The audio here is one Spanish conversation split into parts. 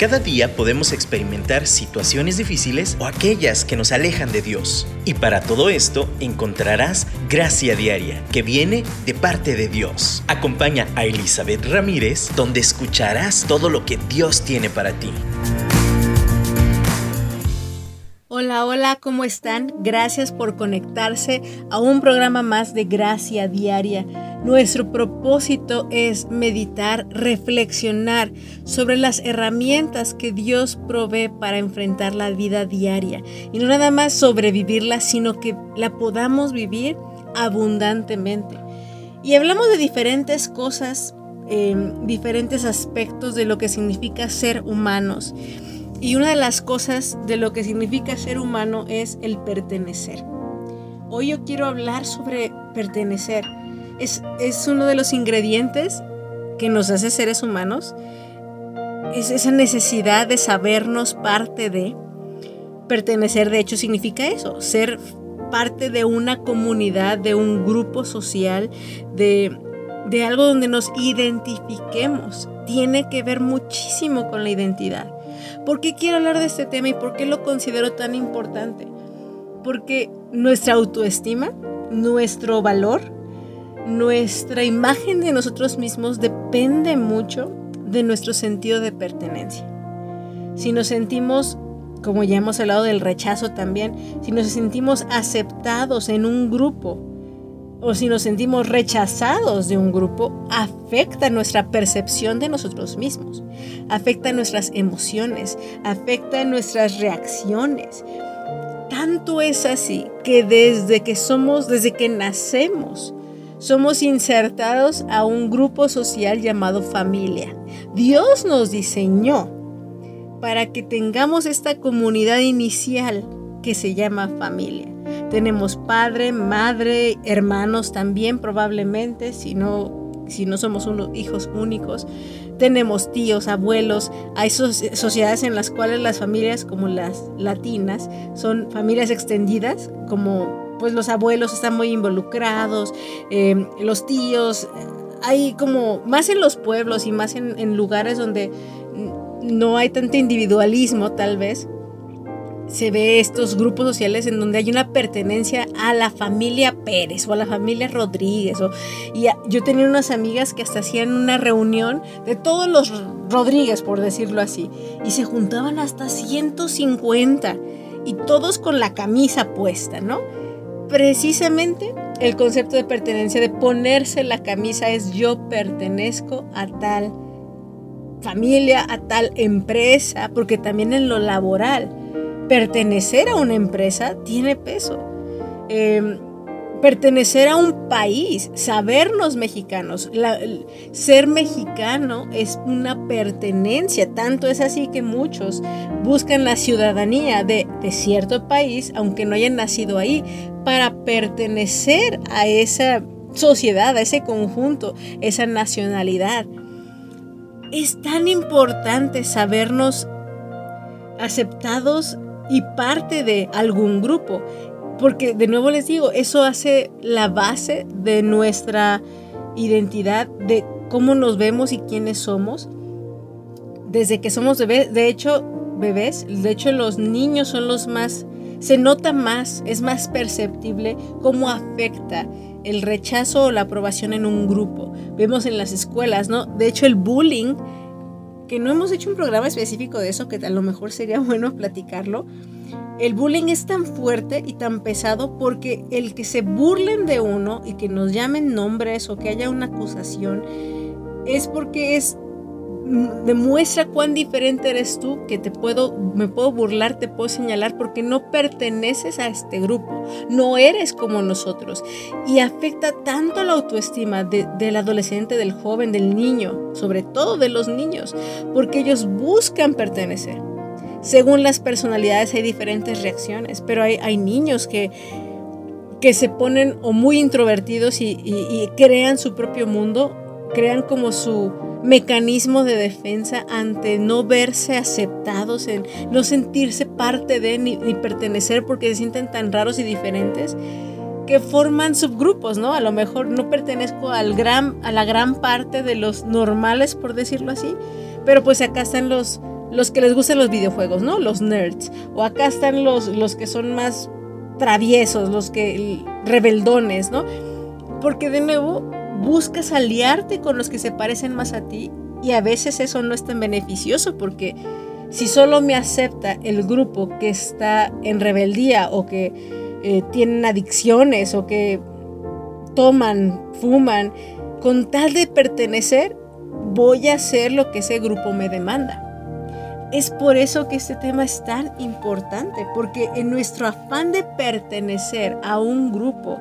Cada día podemos experimentar situaciones difíciles o aquellas que nos alejan de Dios. Y para todo esto encontrarás gracia diaria que viene de parte de Dios. Acompaña a Elizabeth Ramírez donde escucharás todo lo que Dios tiene para ti. Hola, hola, ¿cómo están? Gracias por conectarse a un programa más de Gracia Diaria. Nuestro propósito es meditar, reflexionar sobre las herramientas que Dios provee para enfrentar la vida diaria. Y no nada más sobrevivirla, sino que la podamos vivir abundantemente. Y hablamos de diferentes cosas, em, diferentes aspectos de lo que significa ser humanos. Y una de las cosas de lo que significa ser humano es el pertenecer. Hoy yo quiero hablar sobre pertenecer. Es, uno de los ingredientes que nos hace seres humanos. Es esa necesidad de sabernos parte de. Pertenecer de hecho significa eso, ser parte de una comunidad, de un grupo social, de, de algo donde nos identifiquemos. Tiene que ver muchísimo con la identidad. ¿Por qué quiero hablar de este tema y por qué lo considero tan importante? Porque nuestra autoestima, nuestro valor, nuestra imagen de nosotros mismos depende mucho de nuestro sentido de pertenencia. Si nos sentimos, como ya hemos hablado del rechazo también, si nos sentimos aceptados en un grupo, o si nos sentimos rechazados de un grupo, afecta nuestra percepción de nosotros mismos, afecta nuestras emociones, afecta nuestras reacciones. Tanto es así que desde que somos, desde que nacemos, somos insertados a un grupo social llamado familia. Dios nos diseñó para que tengamos esta comunidad inicial que se llama familia. Tenemos padre, madre, hermanos también probablemente, si no, si no somos unos hijos únicos. Tenemos tíos, abuelos. Hay sociedades en las cuales las familias como las latinas son familias extendidas, como pues los abuelos están muy involucrados, eh, los tíos, hay como más en los pueblos y más en lugares donde no hay tanto individualismo tal vez se ve estos grupos sociales en donde hay una pertenencia a la familia Pérez o a la familia Rodríguez. Y yo tenía unas amigas que hasta hacían una reunión de todos los Rodríguez, por decirlo así, y se juntaban hasta 150 y todos con la camisa puesta, ¿no? Precisamente el concepto de pertenencia, de ponerse la camisa es yo pertenezco a tal familia, a tal empresa, porque también en lo laboral pertenecer a una empresa tiene peso. Em, pertenecer a un país, sabernos mexicanos, ser mexicano es una pertenencia, tanto es así que muchos buscan la ciudadanía de, de, cierto país, aunque no hayan nacido ahí, para pertenecer a esa sociedad, a ese conjunto, esa nacionalidad. Es tan importante sabernos aceptados y parte de algún grupo. Porque de nuevo les digo, eso hace la base de nuestra identidad, de cómo nos vemos y quiénes somos. Desde que somos bebés, de hecho, bebés, de hecho los niños son los más, se nota más, es más perceptible cómo afecta el rechazo o la aprobación en un grupo. Vemos en las escuelas, ¿no? De hecho el bullying que no hemos hecho un programa específico de eso, que a lo mejor sería bueno platicarlo. El bullying es tan fuerte y tan pesado porque el que se burlen de uno y que nos llamen nombres o que haya una acusación es porque es demuestra cuán diferente eres tú, que te puedo, me puedo burlar, te puedo señalar porque no perteneces a este grupo, no eres como nosotros. Y afecta tanto la autoestima del adolescente, del joven, del niño, sobre todo de los niños, porque ellos buscan pertenecer. Según las personalidades hay diferentes reacciones, pero hay, hay niños que, que se ponen o muy introvertidos y crean su propio mundo, crean como su mecanismo de defensa ante no verse aceptados, en no sentirse parte de ni, pertenecer porque se sienten tan raros y diferentes que forman subgrupos, ¿no? A lo mejor no pertenezco al gran, a la gran parte de los normales, por decirlo así, pero pues acá están los, los que les gustan los videojuegos, ¿no? Los nerds. O acá están los, los que son más traviesos, los que rebeldones, ¿no? Porque de nuevo buscas aliarte con los que se parecen más a ti y a veces eso no es tan beneficioso porque si solo me acepta el grupo que está en rebeldía o que eh, tienen adicciones o que toman, fuman, con tal de pertenecer, voy a hacer lo que ese grupo me demanda. Es por eso que este tema es tan importante, porque en nuestro afán de pertenecer a un grupo,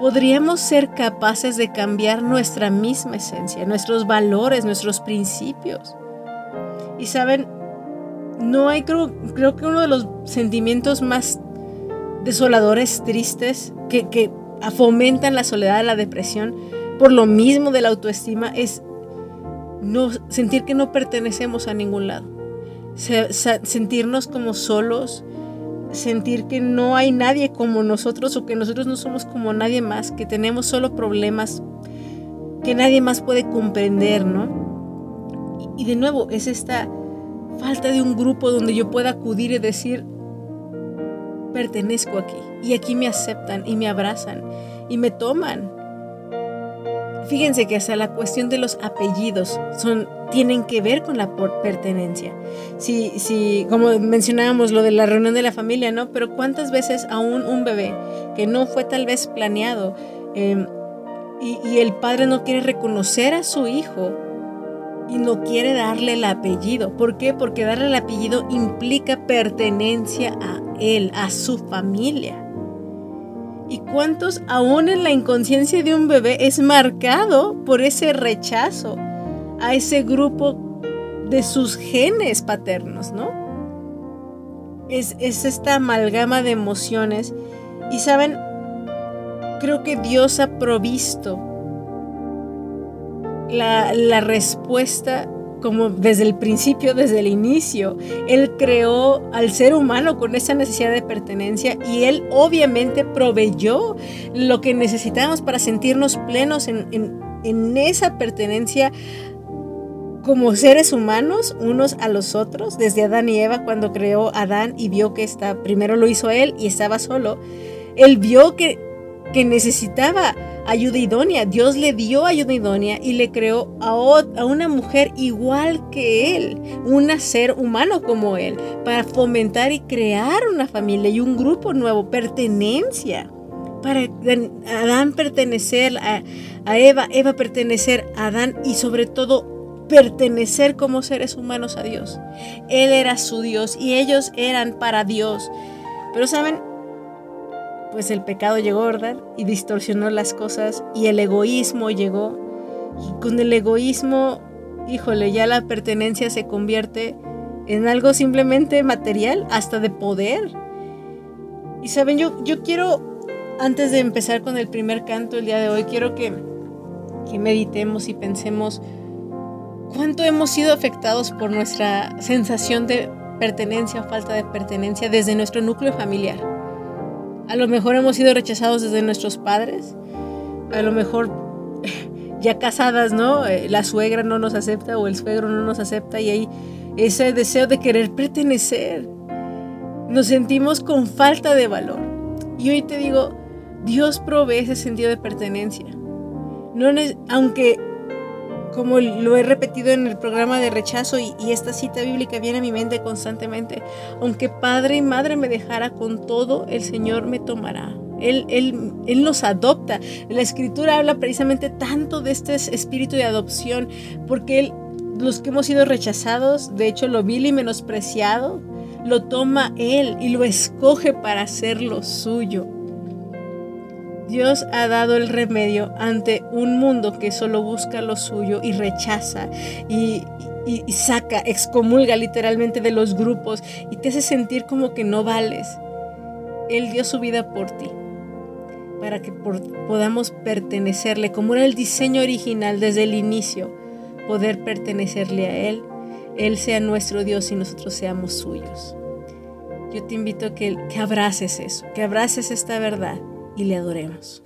podríamos ser capaces de cambiar nuestra misma esencia, nuestros valores, nuestros principios. Y saben, no hay, creo, creo que uno de los sentimientos más desoladores, tristes, que, fomentan la soledad, la depresión, por lo mismo de la autoestima, es no, sentir que no pertenecemos a ningún lado. Sentirnos como solos, sentir que no hay nadie como nosotros o que nosotros no somos como nadie más, que tenemos solo problemas que nadie más puede comprender, ¿no? Y, de nuevo, es esta falta de un grupo donde yo pueda acudir y decir, pertenezco aquí, y aquí me aceptan y me abrazan y me toman. Fíjense que hasta la cuestión de los apellidos son, tienen que ver con la pertenencia. Si, si, como mencionábamos lo de la reunión de la familia, ¿no? Pero cuántas veces aún un bebé que no fue tal vez planeado em, y, y el padre no quiere reconocer a su hijo y no quiere darle el apellido. ¿Por qué? Porque darle el apellido implica pertenencia a él, a su familia. ¿Y cuántos aún en la inconsciencia de un bebé es marcado por ese rechazo a ese grupo de sus genes paternos, ¿no? Es, esta amalgama de emociones. Y saben, creo que Dios ha provisto la, la respuesta como desde el principio, desde el inicio. Él creó al ser humano con esa necesidad de pertenencia y él obviamente proveyó lo que necesitábamos para sentirnos plenos en, en esa pertenencia como seres humanos unos a los otros, desde Adán y Eva cuando creó Adán y vio que está, primero lo hizo él y estaba solo, él vio que, que necesitaba ayuda idónea. Dios le dio ayuda idónea y le creó a, a una mujer igual que él, un ser humano como él, para fomentar y crear una familia y un grupo nuevo, pertenencia. Para Adán pertenecer a, a Eva, Eva pertenecer a Adán y sobre todo pertenecer como seres humanos a Dios. Él era su Dios y ellos eran para Dios. Pero saben, pues el pecado llegó, ¿verdad? Y distorsionó las cosas y el egoísmo llegó. Y con el egoísmo, híjole, ya la pertenencia se convierte en algo simplemente material, hasta de poder. Y saben, yo, yo quiero, antes de empezar con el primer canto el día de hoy, quiero que, que meditemos y pensemos cuánto hemos sido afectados por nuestra sensación de pertenencia o falta de pertenencia desde nuestro núcleo familiar. A lo mejor hemos sido rechazados desde nuestros padres. A lo mejor ya casadas, ¿no? Eh, la suegra no nos acepta o el suegro no nos acepta y hay ese deseo de querer pertenecer. Nos sentimos con falta de valor. Y hoy te digo, Dios provee ese sentido de pertenencia. No, aunque como lo he repetido en el programa de rechazo y, esta cita bíblica viene a mi mente constantemente, aunque padre y madre me dejara con todo, el Señor me tomará. Él, él, él, nos adopta. La escritura habla precisamente tanto de este espíritu de adopción, porque los que hemos sido rechazados, de hecho lo vil y menospreciado, lo toma Él y lo escoge para hacerlo suyo. Dios ha dado el remedio ante un mundo que solo busca lo suyo y rechaza y, saca, excomulga literalmente de los grupos y te hace sentir como que no vales. Él dio su vida por ti para que podamos pertenecerle, como era el diseño original desde el inicio, poder pertenecerle a Él, Él sea nuestro Dios y nosotros seamos suyos. Yo te invito a que, que abraces eso, que abraces esta verdad y le adoremos.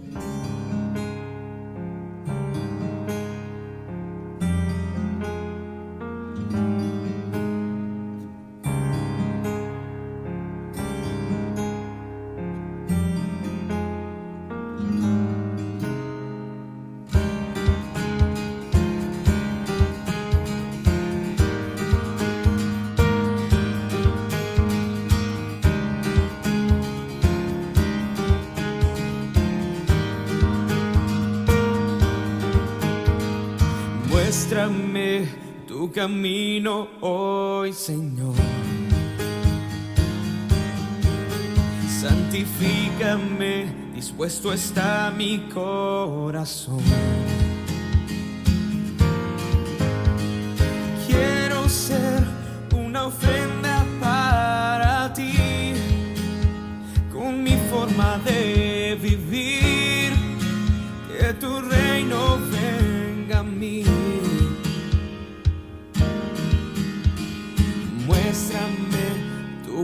Tu camino hoy, Señor. Santifícame, dispuesto está mi corazón. Quiero ser una ofrenda para ti, con mi forma de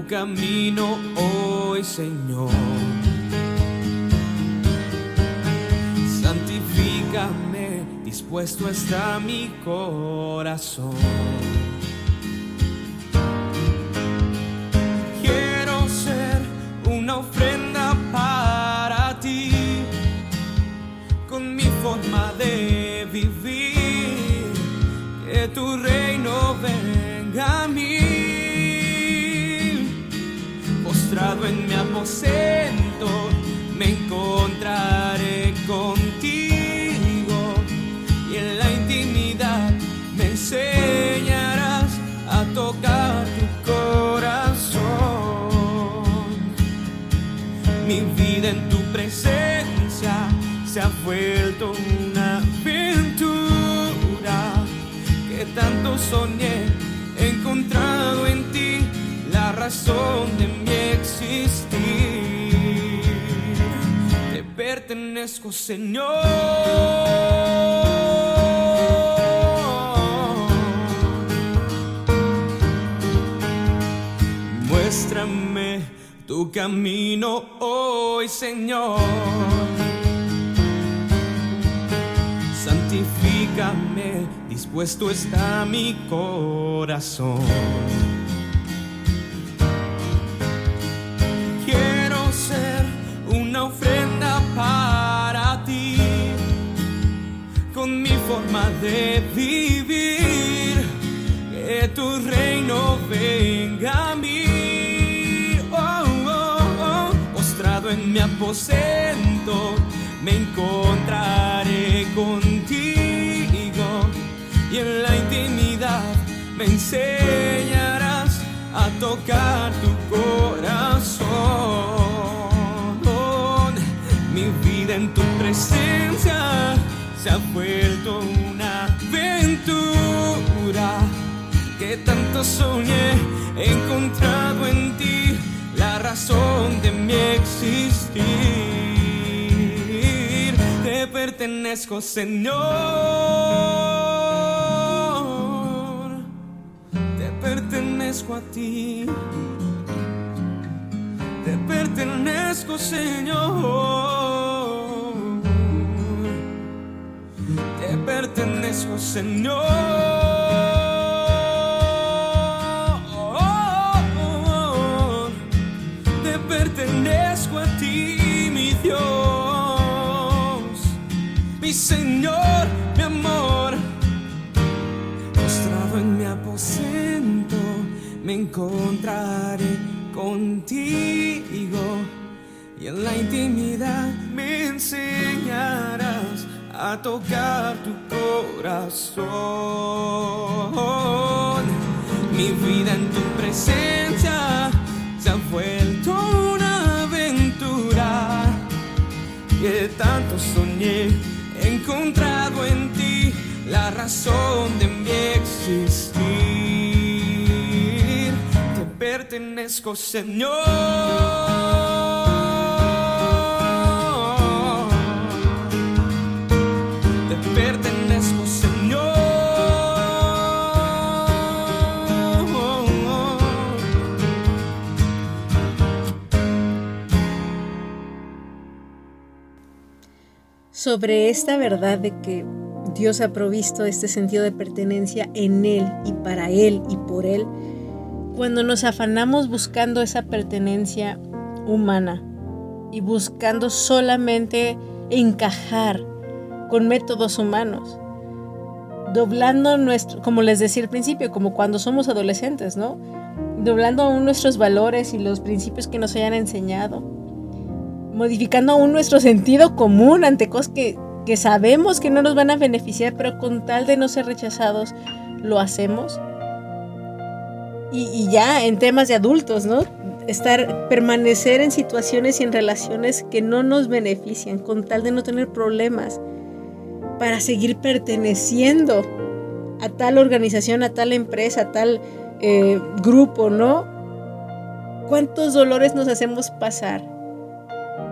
camino hoy, Señor. Santifícame, dispuesto está mi corazón. Quiero ser una ofrenda En mi aposento, me encontraré contigo y en la intimidad me enseñarás a tocar tu corazón. Mi vida en tu presencia se ha vuelto una aventura que tanto soñé. He encontrado en ti la razón de mi Señor. Muéstrame tu camino hoy, Señor. Santifícame, dispuesto está mi corazón. Forma de vivir, que tu reino venga a mí. Oh, oh, oh. Postrado en mi aposento, me encontraré contigo y en la intimidad me enseñarás a tocar tu corazón. Mi vida en tu presencia se ha vuelto una aventura que tanto soñé. He encontrado en ti la razón de mi existir. Te pertenezco, Señor. Te pertenezco a ti. Te pertenezco, Señor. Pertenezco, Señor. Te pertenezco a ti, mi Dios, mi Señor, mi amor. Postrado en mi aposento, me encontraré contigo y en la intimidad me enseñarás tocar tu corazón. Mi vida en tu presencia se ha vuelto una aventura que tanto soñé. He encontrado en ti la razón de mi existir. Te pertenezco, Señor. Sobre esta verdad de que Dios ha provisto este sentido de pertenencia en Él y para Él y por Él, cuando nos afanamos buscando esa pertenencia humana y buscando solamente encajar con métodos humanos, doblando nuestro, como les decía al principio, como cuando somos adolescentes, ¿no? Doblando aún nuestros valores y los principios que nos hayan enseñado, modificando aún nuestro sentido común ante cosas que que sabemos que no nos van a beneficiar, pero con tal de no ser rechazados, lo hacemos. Y, ya en temas de adultos, ¿no? Estar, permanecer en situaciones y en relaciones que no nos benefician, con tal de no tener problemas, para seguir perteneciendo a tal organización, a tal empresa, a tal eh, grupo, ¿no? ¿Cuántos dolores nos hacemos pasar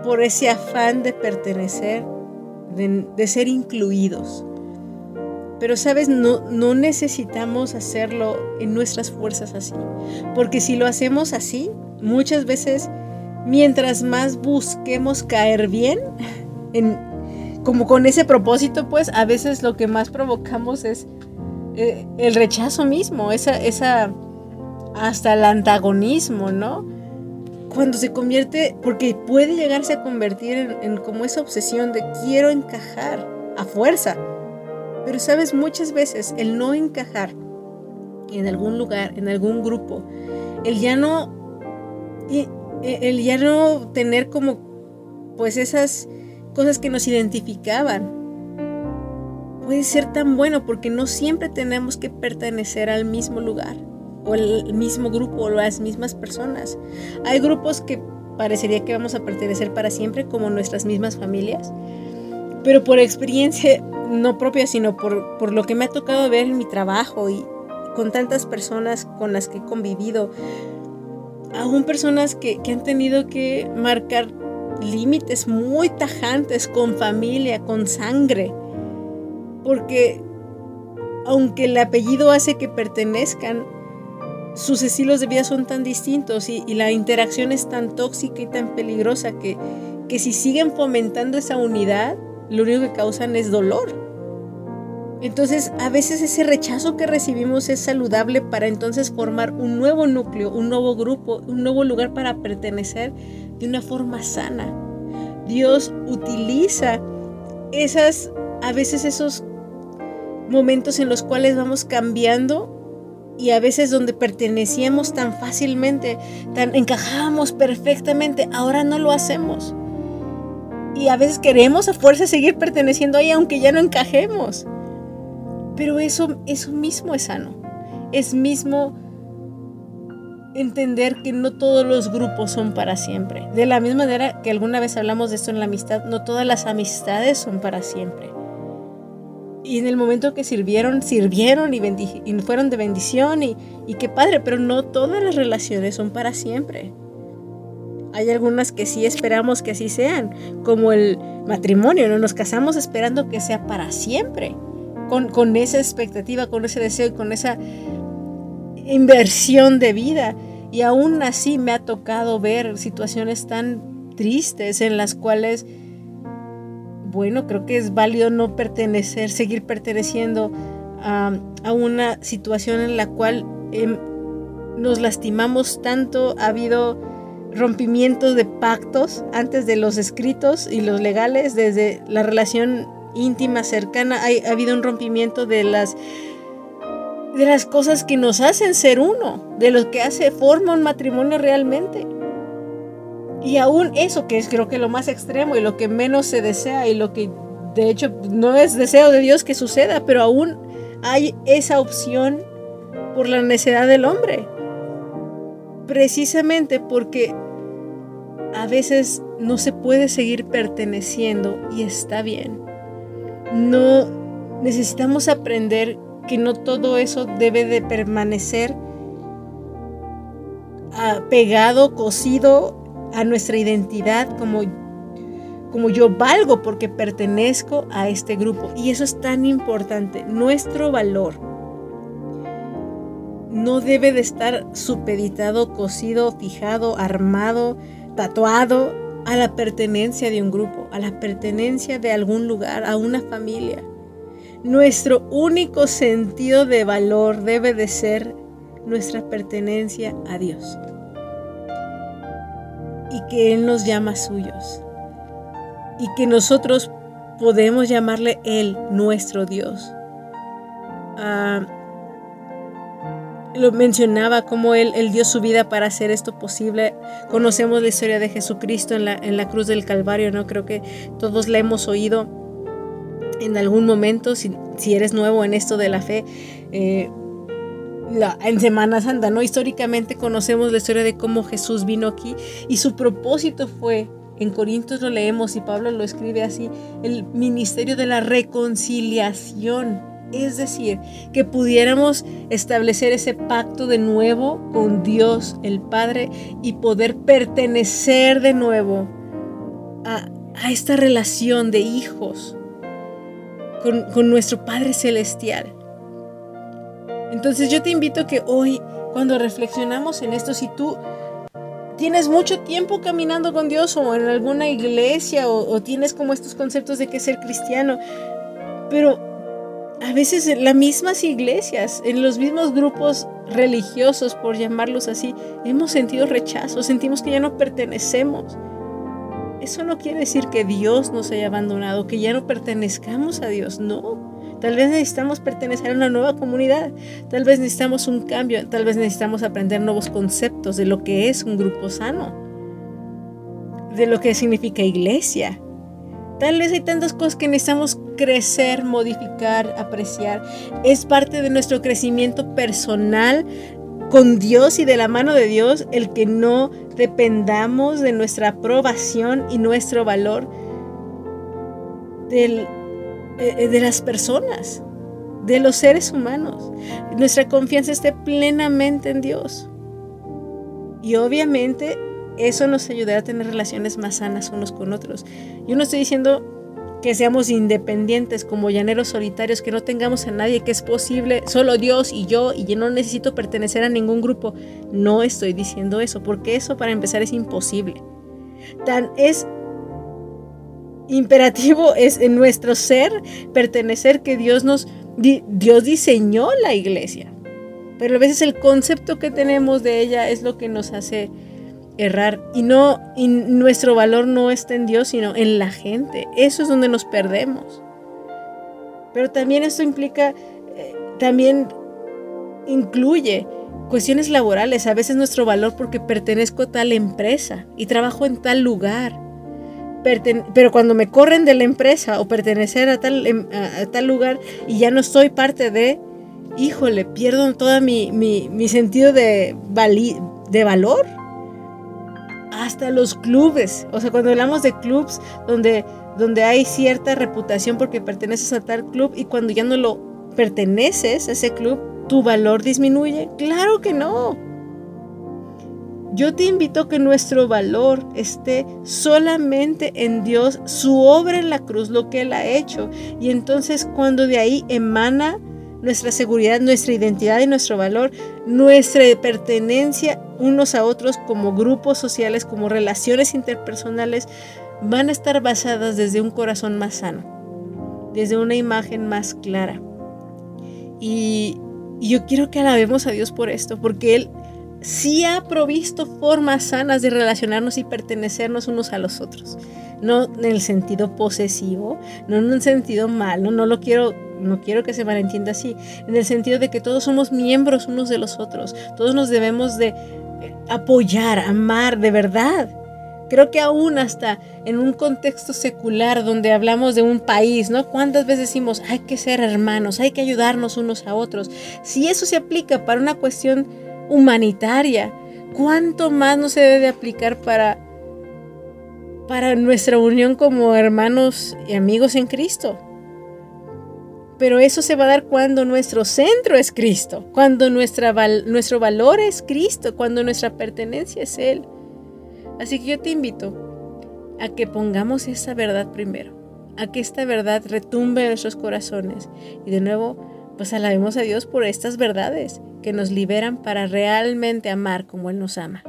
por ese afán de pertenecer, de, ser incluidos? Pero sabes, no, necesitamos hacerlo en nuestras fuerzas así. Porque si lo hacemos así, muchas veces, mientras más busquemos caer bien, en, como con ese propósito, pues a veces lo que más provocamos es eh, el rechazo mismo, esa, esa, hasta el antagonismo, ¿no? Cuando se convierte, porque puede llegarse a convertir en, como esa obsesión de quiero encajar a fuerza. Pero sabes, muchas veces el no encajar en algún lugar, en algún grupo, el ya no, e, el ya no tener como, pues esas cosas que nos identificaban, puede ser tan bueno porque no siempre tenemos que pertenecer al mismo lugar o al mismo grupo o las mismas personas. Hay grupos que parecería que vamos a pertenecer para siempre como nuestras mismas familias, pero por experiencia no propia, sino por, por lo que me ha tocado ver en mi trabajo y con tantas personas con las que he convivido, aún personas que, que han tenido que marcar límites muy tajantes con familia, con sangre, porque aunque el apellido hace que pertenezcan, sus estilos de vida son tan distintos y, la interacción es tan tóxica y tan peligrosa que, que si siguen fomentando esa unidad, lo único que causan es dolor. Entonces, a veces ese rechazo que recibimos es saludable para entonces formar un nuevo núcleo, un nuevo grupo, un nuevo lugar para pertenecer de una forma sana. Dios utiliza esas, a veces esos momentos en los cuales vamos cambiando y a veces donde pertenecíamos tan fácilmente, tan encajábamos perfectamente, ahora no lo hacemos. Y a veces queremos a fuerza seguir perteneciendo ahí aunque ya no encajemos. Pero eso, eso mismo es sano. Es mismo entender que no todos los grupos son para siempre. De la misma manera que alguna vez hablamos de esto en la amistad, no todas las amistades son para siempre. Y en el momento que sirvieron, sirvieron y, fueron de bendición y, y qué padre, pero no todas las relaciones son para siempre. Hay algunas que sí esperamos que así sean, como el matrimonio, no nos casamos esperando que sea para siempre, con, con esa expectativa, con ese deseo y con esa inversión de vida. Y aún así me ha tocado ver situaciones tan tristes en las cuales bueno, creo que es válido no pertenecer, seguir perteneciendo a, una situación en la cual em, nos lastimamos tanto, ha habido rompimientos de pactos antes de los escritos y los legales, desde la relación íntima, cercana, ha habido un rompimiento de las de las cosas que nos hacen ser uno, de lo que hace forma un matrimonio realmente. Y aún eso, que es creo que lo más extremo y lo que menos se desea y lo que de hecho no es deseo de Dios que suceda, pero aún hay esa opción por la necesidad del hombre. Precisamente porque a veces no se puede seguir perteneciendo y está bien. No necesitamos aprender que no todo eso debe de permanecer ah, pegado, cosido a nuestra identidad como, como yo valgo porque pertenezco a este grupo. Y eso es tan importante. Nuestro valor no debe de estar supeditado, cosido, fijado, armado, tatuado a la pertenencia de un grupo, a la pertenencia de algún lugar, a una familia. Nuestro único sentido de valor debe de ser nuestra pertenencia a Dios y que Él nos llama suyos. Y que nosotros podemos llamarle Él nuestro Dios. Ah, lo mencionaba como él, él, dio su vida para hacer esto posible. Conocemos la historia de Jesucristo en la, en la cruz del Calvario, ¿no? Creo que todos la hemos oído. en algún momento, si, eres nuevo en esto de la fe, eh, en Semana Santa, ¿no? Históricamente conocemos la historia de cómo Jesús vino aquí y su propósito fue, en Corintios lo leemos y Pablo lo escribe así, el ministerio de la reconciliación. Es decir, que pudiéramos establecer ese pacto de nuevo con Dios el Padre y poder pertenecer de nuevo a, a esta relación de hijos con, con nuestro Padre Celestial. Entonces yo te invito que hoy, cuando reflexionamos en esto, si tú tienes mucho tiempo caminando con Dios o en alguna iglesia o, tienes como estos conceptos de que ser cristiano, pero a veces en las mismas iglesias, en los mismos grupos religiosos, por llamarlos así, hemos sentido rechazo, sentimos que ya no pertenecemos. Eso no quiere decir que Dios nos haya abandonado, que ya no pertenezcamos a Dios, no. Tal vez necesitamos pertenecer a una nueva comunidad, tal vez necesitamos un cambio, tal vez necesitamos aprender nuevos conceptos de lo que es un grupo sano, de lo que significa iglesia. Tal vez hay tantas cosas que necesitamos crecer, modificar, apreciar. Es parte de nuestro crecimiento personal con Dios y de la mano de Dios el que no dependamos de nuestra aprobación y nuestro valor del eh, eh, de las personas, de los seres humanos. Nuestra confianza esté plenamente en Dios. Y obviamente eso nos ayudará a tener relaciones más sanas unos con otros. Yo no estoy diciendo que seamos independientes como llaneros solitarios, que no tengamos a nadie, que es posible, solo Dios y yo, y yo no necesito pertenecer a ningún grupo. No estoy diciendo eso, porque eso para empezar es imposible. Tan es imperativo es en nuestro ser pertenecer que Dios nos Dios diseñó la iglesia. Pero a veces el concepto que tenemos de ella es lo que nos hace errar y no y nuestro valor no está en Dios, sino en la gente. Eso es donde nos perdemos. Pero también esto implica eh, también incluye cuestiones laborales, a veces nuestro valor porque pertenezco a tal empresa y trabajo en tal lugar pero cuando me corren de la empresa o pertenecer a tal, em, lugar y ya no soy parte de, híjole, pierdo todo mi, sentido de, de valor. Hasta los clubes, o sea, cuando hablamos de clubs donde, donde hay cierta reputación porque perteneces a tal club y cuando ya no lo perteneces a ese club, ¿tu valor disminuye? Claro que no. Yo te invito a que nuestro valor esté solamente en Dios, su obra en la cruz, lo que Él ha hecho. Y entonces cuando de ahí emana nuestra seguridad, nuestra identidad y nuestro valor, nuestra pertenencia unos a otros como grupos sociales, como relaciones interpersonales, van a estar basadas desde un corazón más sano, desde una imagen más clara. Y, y yo quiero que alabemos a Dios por esto, porque Él sí ha provisto formas sanas de relacionarnos y pertenecernos unos a los otros. No en el sentido posesivo, no en un sentido malo, no lo quiero, no quiero que se malentienda así, en el sentido de que todos somos miembros unos de los otros, todos nos debemos de apoyar, amar de verdad. Creo que aún hasta en un contexto secular donde hablamos de un país, ¿no? ¿Cuántas veces decimos hay que ser hermanos, hay que ayudarnos unos a otros? Si eso se aplica para una cuestión humanitaria. ¿Cuánto más no se debe aplicar para, para nuestra unión como hermanos y amigos en Cristo? Pero eso se va a dar cuando nuestro centro es Cristo, cuando nuestro valor es Cristo, cuando nuestra pertenencia es Él. Así que yo te invito a que pongamos esa verdad primero, a que esta verdad retumbe en nuestros corazones y de nuevo pues alabemos a Dios por estas verdades que nos liberan para realmente amar como Él nos ama.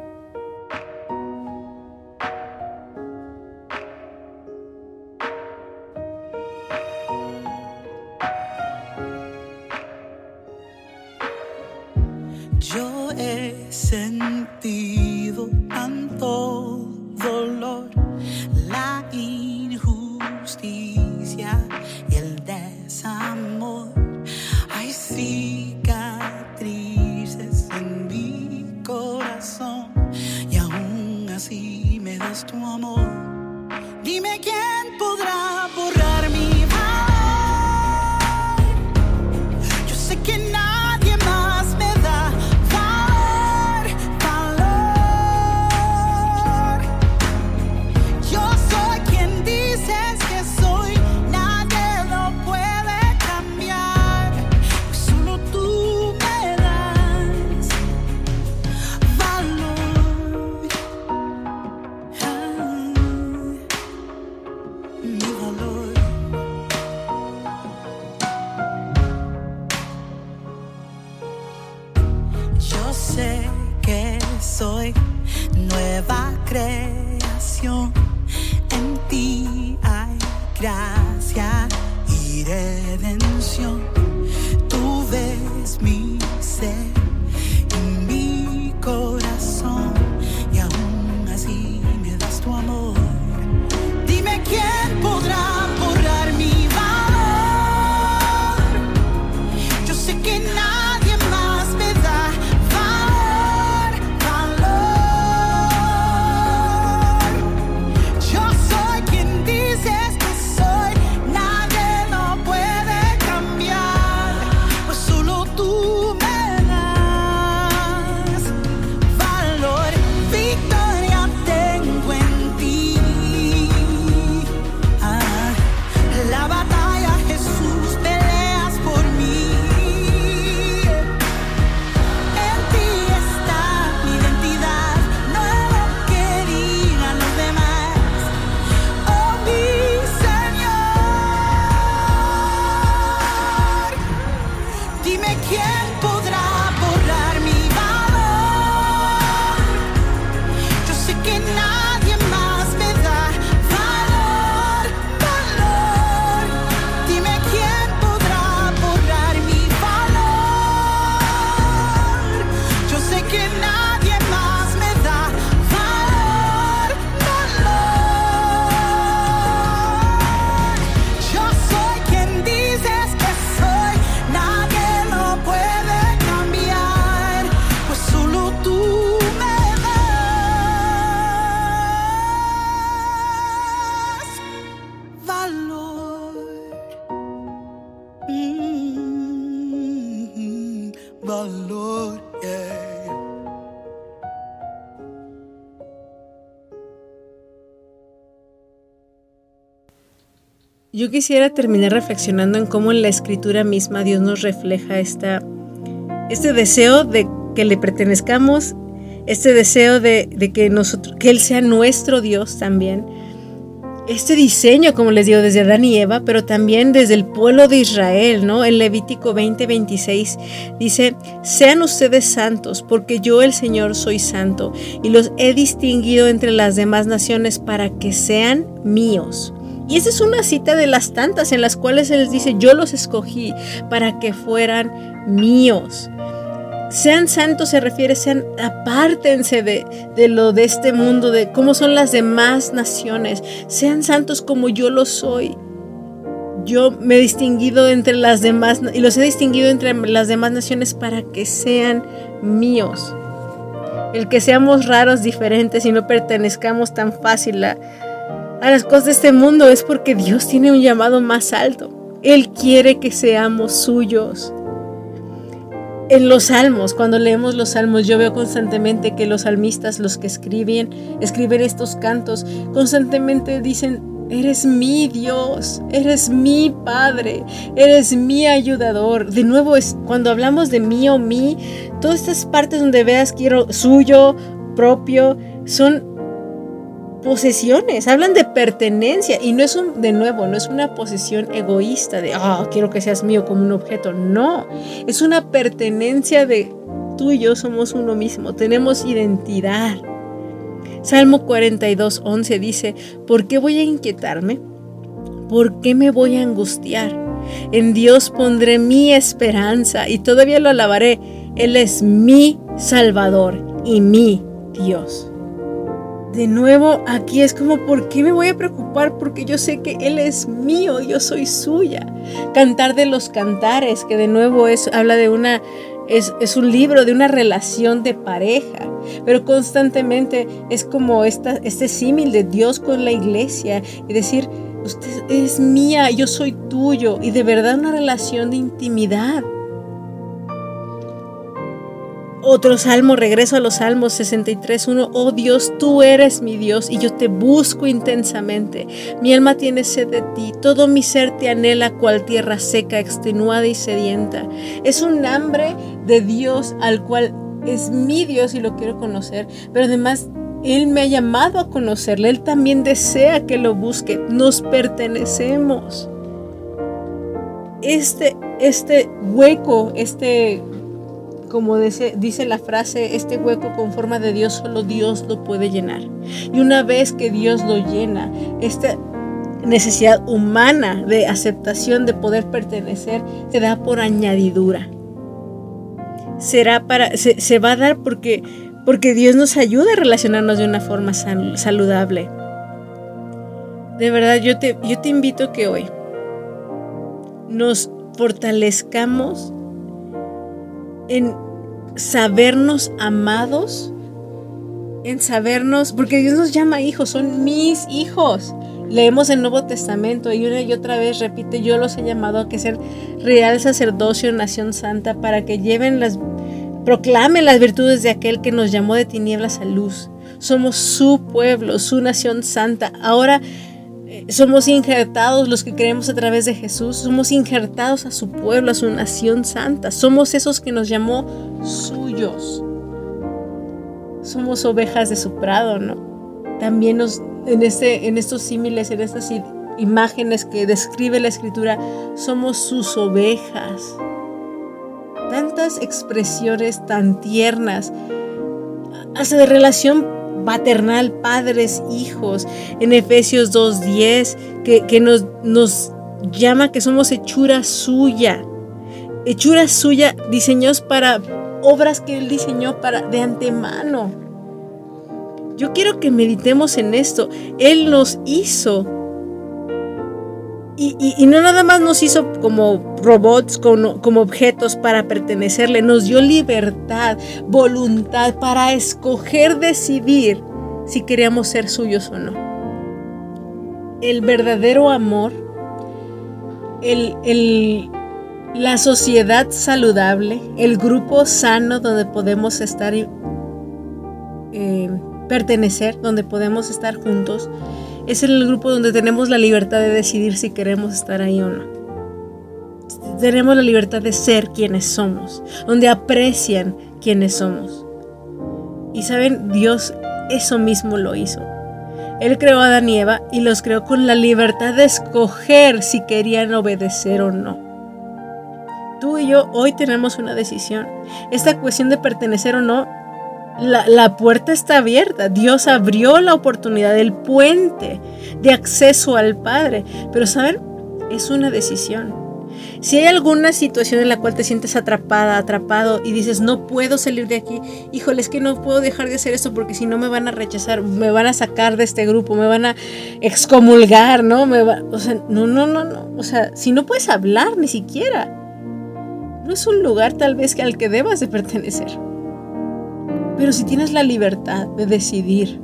Yo quisiera terminar reflexionando en cómo en la escritura misma Dios nos refleja este deseo de que le pertenezcamos, este deseo de, que Él sea nuestro Dios también. Este diseño, como les digo, desde Adán y Eva, pero también desde el pueblo de Israel, ¿no? En Levítico 20, 26 dice, sean ustedes santos, porque yo el Señor soy santo, y los he distinguido entre las demás naciones para que sean míos. Y esa es una cita de las tantas en las cuales Él les dice, yo los escogí para que fueran míos. Sean santos se refiere, sean, apártense de, de lo de este mundo, de cómo son las demás naciones. Sean santos como yo lo soy. Yo me he distinguido entre las demás y los he distinguido entre las demás naciones para que sean míos. El que seamos raros, diferentes y no pertenezcamos tan fácil a, a las cosas de este mundo es porque Dios tiene un llamado más alto. Él quiere que seamos suyos. En los salmos, cuando leemos los salmos, yo veo constantemente que los salmistas, los que escriben, escriben estos cantos, constantemente dicen, eres mi Dios, eres mi Padre, eres mi ayudador. De nuevo, es cuando hablamos de mí o mí, todas estas partes donde veas quiero suyo, propio, son posesiones, hablan de pertenencia y no es un, de nuevo, no es una posesión egoísta de, ah, quiero que seas mío como un objeto, no, es una pertenencia de tú y yo somos uno mismo, tenemos identidad. Salmo 42, 11 dice, ¿por qué voy a inquietarme? ¿Por qué me voy a angustiar? En Dios pondré mi esperanza y todavía lo alabaré. Él es mi Salvador y mi Dios de nuevo aquí es como, ¿por qué me voy a preocupar? Porque yo sé que Él es mío, yo soy suya. Cantar de los cantares, que de nuevo es, habla de una, es, es un libro de una relación de pareja, pero constantemente es como esta, este símil de Dios con la iglesia y decir, usted es mía, yo soy tuyo, y de verdad una relación de intimidad. Otro salmo, regreso a los salmos 63.1. Oh Dios, tú eres mi Dios y yo te busco intensamente. Mi alma tiene sed de ti, todo mi ser te anhela cual tierra seca, extenuada y sedienta. Es un hambre de Dios al cual es mi Dios y lo quiero conocer, pero además Él me ha llamado a conocerle, Él también desea que lo busque, nos pertenecemos. Este, este hueco, este, como dice, dice la frase, este hueco con forma de Dios, solo Dios lo puede llenar. Y una vez que Dios lo llena, esta necesidad humana de aceptación, de poder pertenecer, se da por añadidura. Será para, se, se va a dar porque porque Dios nos ayuda a relacionarnos de una forma saludable. De verdad, yo te, yo te invito que hoy nos fortalezcamos en sabernos amados, en sabernos, porque Dios nos llama hijos, son mis hijos. Leemos el Nuevo Testamento y una y otra vez repite, yo los he llamado a que ser real sacerdocio, nación santa, para que lleven las Proclame las virtudes de aquel que nos llamó de tinieblas a luz. Somos su pueblo, su nación santa. Ahora somos injertados los que creemos a través de Jesús. Somos injertados a su pueblo, a su nación santa. Somos esos que nos llamó suyos. Somos ovejas de su prado, ¿no? También nos, en, este, en estos símiles, en estas imágenes que describe la escritura, somos sus ovejas tantas expresiones tan tiernas, hasta de relación paternal, padres, hijos, en Efesios 2.10, que, que nos, nos llama que somos hechura suya, hechura suya, diseñados para obras que Él diseñó para, de antemano. Yo quiero que meditemos en esto. Él nos hizo y, no nada más nos hizo como robots, como, objetos para pertenecerle, nos dio libertad, voluntad para escoger, decidir si queríamos ser suyos o no. El verdadero amor, la sociedad saludable, el grupo sano donde podemos estar eh, pertenecer, donde podemos estar juntos, es el grupo donde tenemos la libertad de decidir si queremos estar ahí o no. Tenemos la libertad de ser quienes somos, donde aprecian quienes somos. Y saben, Dios eso mismo lo hizo. Él creó a Adán y Eva y los creó con la libertad de escoger si querían obedecer o no. Tú y yo hoy tenemos una decisión. Esta cuestión de pertenecer o no la, puerta está abierta. Dios abrió la oportunidad, el puente de acceso al Padre. Pero, ¿saben? Es una decisión. Si hay alguna situación en la cual te sientes atrapada, atrapado y dices, no puedo salir de aquí, híjole, es que no puedo dejar de hacer esto porque si no me van a rechazar, me van a sacar de este grupo, me van a excomulgar, ¿no? Me va, o sea, no, no, no, no. O sea, si no puedes hablar ni siquiera, no es un lugar tal vez al que debas de pertenecer. Pero si tienes la libertad de decidir,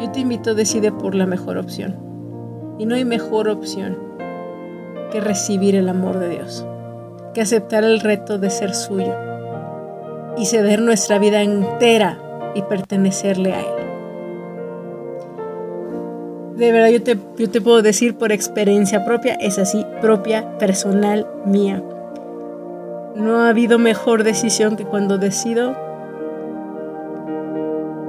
yo te invito a decidir por la mejor opción. Y no hay mejor opción que recibir el amor de Dios, que aceptar el reto de ser suyo y ceder nuestra vida entera y pertenecerle a Él. De verdad yo te, yo te puedo decir por experiencia propia, es así, propia, personal, mía. No ha habido mejor decisión que cuando decido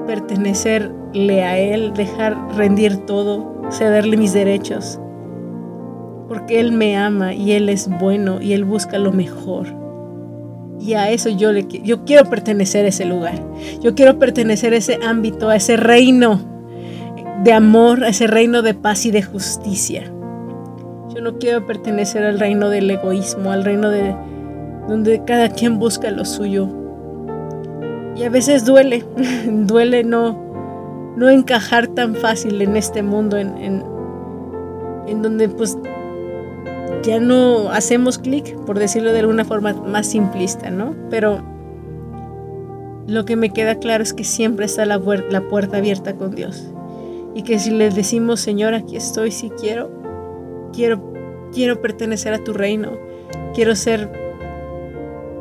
pertenecerle a Él, dejar rendir todo, cederle mis derechos. Porque Él me ama y Él es bueno y Él busca lo mejor. Y a eso yo, le, yo quiero pertenecer a ese lugar. Yo quiero pertenecer a ese ámbito, a ese reino de amor, a ese reino de paz y de justicia. Yo no quiero pertenecer al reino del egoísmo, al reino de donde cada quien busca lo suyo, y a veces duele, duele no, no encajar tan fácil en este mundo, en, en, donde pues ya no hacemos clic, por decirlo de alguna forma más simplista, ¿no? Pero lo que me queda claro es que siempre está la, puerta abierta con Dios. Y que si le decimos, Señor, aquí estoy, si quiero, quiero, quiero pertenecer a tu reino, quiero ser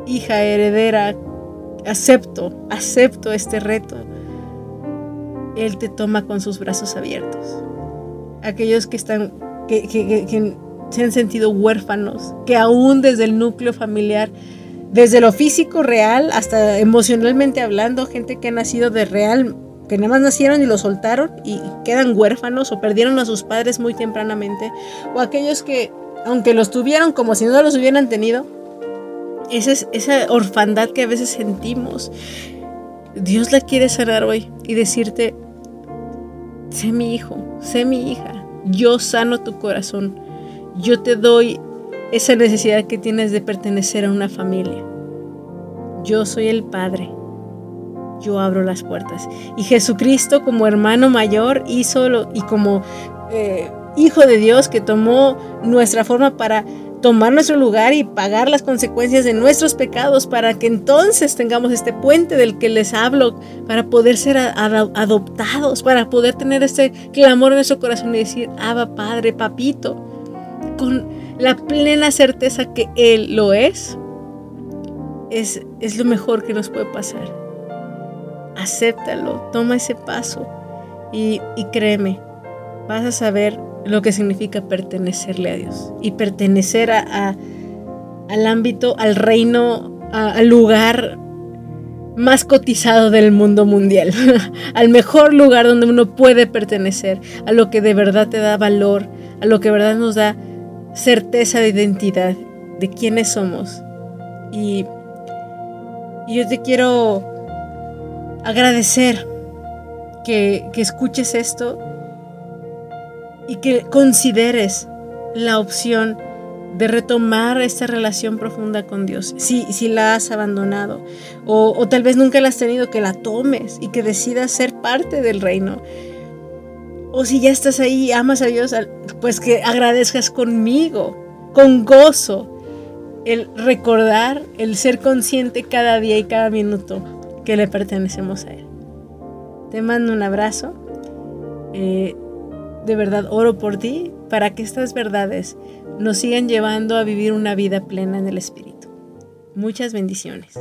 hija heredera acepto, acepto este reto, Él te toma con sus brazos abiertos. Aquellos que están, que, que, se han sentido huérfanos, que aún desde el núcleo familiar, desde lo físico real hasta emocionalmente hablando, gente que ha nacido de real que nada más nacieron y los soltaron y quedan huérfanos o perdieron a sus padres muy tempranamente, o aquellos que, aunque los tuvieron como si no los hubieran tenido, esa, es, esa orfandad que a veces sentimos, Dios la quiere sanar hoy y decirte, sé mi hijo, sé mi hija, yo sano tu corazón, yo te doy esa necesidad que tienes de pertenecer a una familia. Yo soy el Padre, yo abro las puertas. Y Jesucristo como hermano mayor hizo lo, y como eh, Hijo de Dios que tomó nuestra forma para tomar nuestro lugar y pagar las consecuencias de nuestros pecados para que entonces tengamos este puente del que les hablo, para poder ser adoptados, para poder tener este clamor en nuestro corazón y decir, Abba Padre, Papito, con la plena certeza que Él lo es, es, es lo mejor que nos puede pasar. Acéptalo, toma ese paso y, y créeme, vas a saber lo que significa pertenecerle a Dios y pertenecer a, al ámbito, al reino, al lugar más cotizado del mundo mundial, al mejor lugar donde uno puede pertenecer, a lo que de verdad te da valor, a lo que de verdad nos da certeza de identidad, de quiénes somos. Y, y yo te quiero agradecer que, que escuches esto y que consideres la opción de retomar esta relación profunda con Dios, si, si la has abandonado o, o, tal vez nunca la has tenido, que la tomes y que decidas ser parte del reino. O si ya estás ahí amas a Dios, pues que agradezcas conmigo, con gozo, el recordar, el ser consciente cada día y cada minuto que le pertenecemos a Él. Te mando un abrazo. Eh, de verdad oro por ti para que estas verdades nos sigan llevando a vivir una vida plena en el Espíritu. Muchas bendiciones.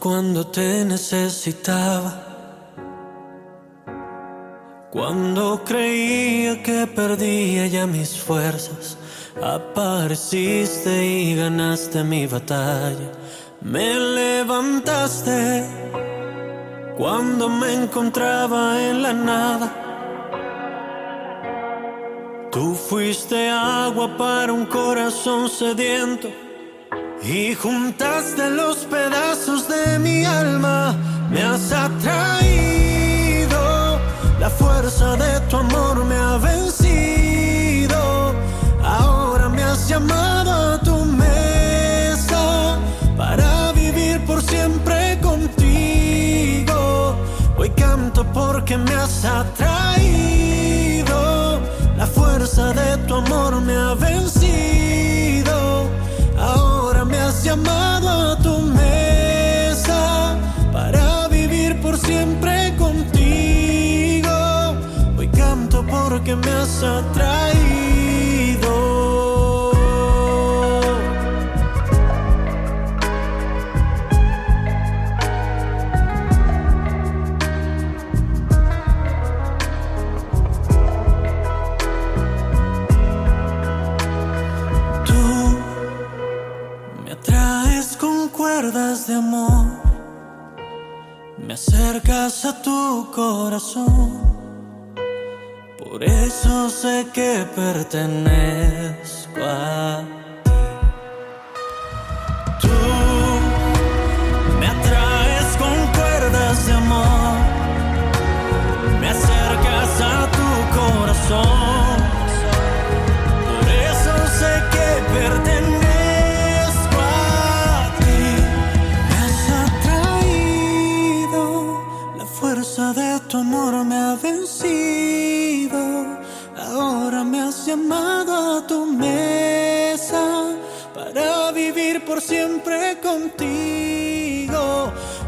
Cuando te necesitaba. Cuando creía que perdía ya mis fuerzas, apareciste y ganaste mi batalla. Me levantaste cuando me encontraba en la nada. Tú fuiste agua para un corazón sediento y juntaste los pedazos de mi alma, porque me has atraído. de amor, me acercas a tu corazón. Sé que pertenezco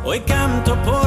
Hoy canto porque